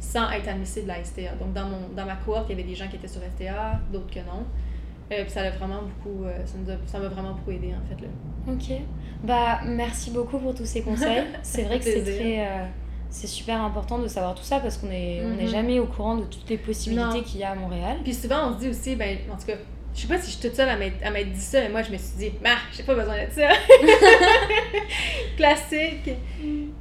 sans être admissible à STA. Donc dans, mon, dans ma cohorte, il y avait des gens qui étaient sur STA, d'autres que non. Euh, puis ça a vraiment beaucoup, euh, ça m'a vraiment beaucoup aidé en fait là. Ok. Bah, merci beaucoup pour tous ces conseils. c'est vrai que c'est très. euh, c'est super important de savoir tout ça parce qu'on est, on n'est Mhm. jamais au courant de toutes les possibilités qu'il y a à Montréal. Puis souvent, on se dit aussi, ben, en tout cas, Je sais pas si je suis toute seule à m'être dit ça, mais moi, je me suis dit, bah, j'ai pas besoin de ça. Classique.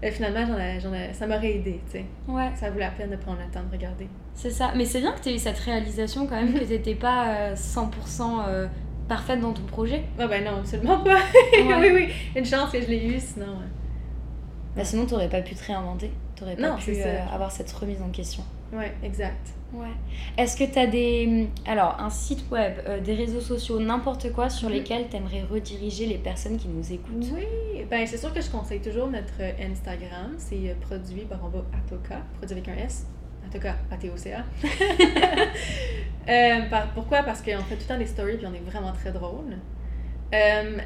Et finalement, j'en ai- j'en ai- ça m'aurait aidé, tu sais. Ouais, Ça vaut la peine de prendre le temps de regarder. c'est ça. Mais c'est bien que tu aies eu cette réalisation quand même que t'étais pas euh, 100% euh, parfaite dans ton projet. Ah ben non, absolument pas. Ouais. oui, oui, une chance que je l'ai eu, sinon... euh, Bah, sinon, t'aurais pas pu te réinventer. T'aurais pas Non, pu euh, avoir cette remise en question. Ouais, exact. Ouais. Est-ce que tu as des. Alors, un site web, euh, des réseaux sociaux, n'importe quoi sur Mhm. lesquels tu aimerais rediriger les personnes qui nous écoutent? Oui, ben c'est sûr que je conseille toujours notre euh, Instagram. C'est produit par en bas Atoka, produit avec un S. Atoka, A-T-O-C-A. Euh, par- pourquoi? Parce qu'on fait tout le temps des stories puis on est vraiment très drôle.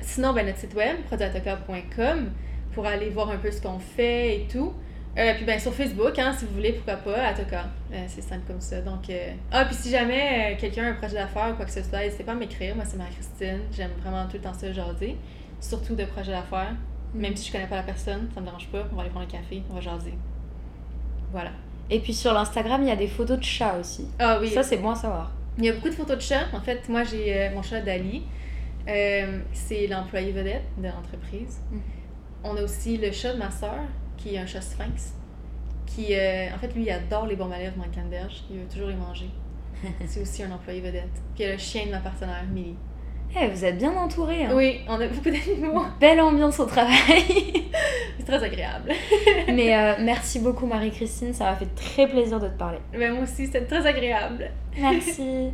Sinon, ben, notre site web, produitatoka.com, pour aller voir un peu ce qu'on fait et tout. Euh, puis ben sur Facebook, hein, si vous voulez, pourquoi pas, Atoka. Euh, c'est simple comme ça. Donc, euh, ah, puis si jamais euh, quelqu'un a un projet d'affaires ou quoi que ce soit, n'hésitez pas à m'écrire. Moi, c'est Marie-Christine. J'aime vraiment tout le temps ça jaser. Surtout de projets d'affaires. Même si je connais pas la personne, ça me dérange pas. On va aller prendre un café, on va jaser. Voilà. Et puis sur l'Instagram, il y a des photos de chats aussi. Ah oui, Ça, c'est bon à savoir. il y a beaucoup de photos de chats. En fait, moi, j'ai euh, mon chat Dali. C'est l'employé vedette de l'entreprise. Mm. On a aussi le chat de ma soeur, qui est un chat sphinx. Qui, euh, en fait, lui, il adore les bombes à lèvres Mancanberge. Il veut toujours les manger. c'est aussi un employé vedette. Puis il y a le chien de ma partenaire, Millie. Eh, vous êtes bien entourés. Hein. Oui, on a beaucoup d'animaux. Belle ambiance au travail. C'est très agréable. Mais euh, merci beaucoup, Marie-Christine. Ça m'a fait très plaisir de te parler. Ben, moi aussi, c'était très agréable. Merci.